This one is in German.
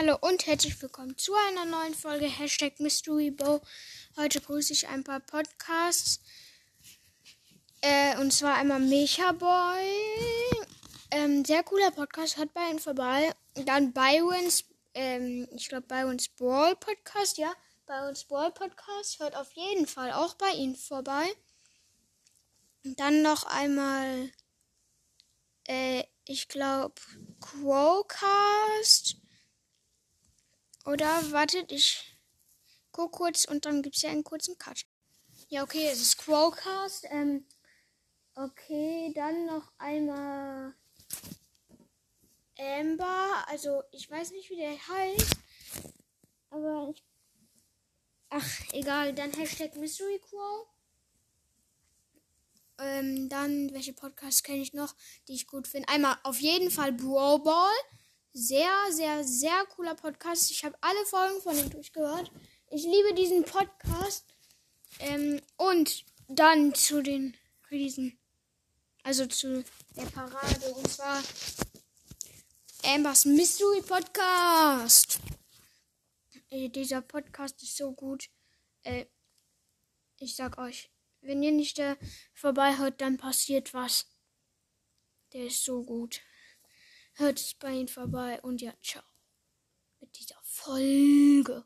Hallo und herzlich willkommen zu einer neuen Folge Hashtag Mystery Bow. Heute grüße ich ein paar Podcasts. Äh, und zwar einmal Mecha Boy. Ähm, sehr cooler Podcast, hört bei ihm vorbei. Dann Byrons, ähm, ich glaube Byrons Brawl Podcast, ja. Byrons Brawl Podcast, hört auf jeden Fall auch bei ihm vorbei. Dann noch einmal, äh, ich glaube, Crowcast. Oder wartet, ich gucke kurz und dann gibt es ja einen kurzen Cut. Ja, okay, es ist Crowcast. Ähm, okay, dann noch einmal Amber. Also, ich weiß nicht, wie der heißt. Aber ich. Ach, egal. Dann Hashtag Mystery Crow. Ähm, dann, welche Podcasts kenne ich noch, die ich gut finde? Einmal auf jeden Fall Brawl Ball. Sehr, sehr, sehr cooler Podcast. Ich habe alle Folgen von ihm durchgehört. Ich liebe diesen Podcast. Ähm, und dann zu den Riesen. Also zu der Parade. Und zwar Ambers Mystery Podcast. Äh, dieser Podcast ist so gut. Äh, ich sag euch, wenn ihr nicht da vorbeihört, dann passiert was. Der ist so gut. Hört es bei ihm vorbei und ja, ciao. Mit dieser Folge.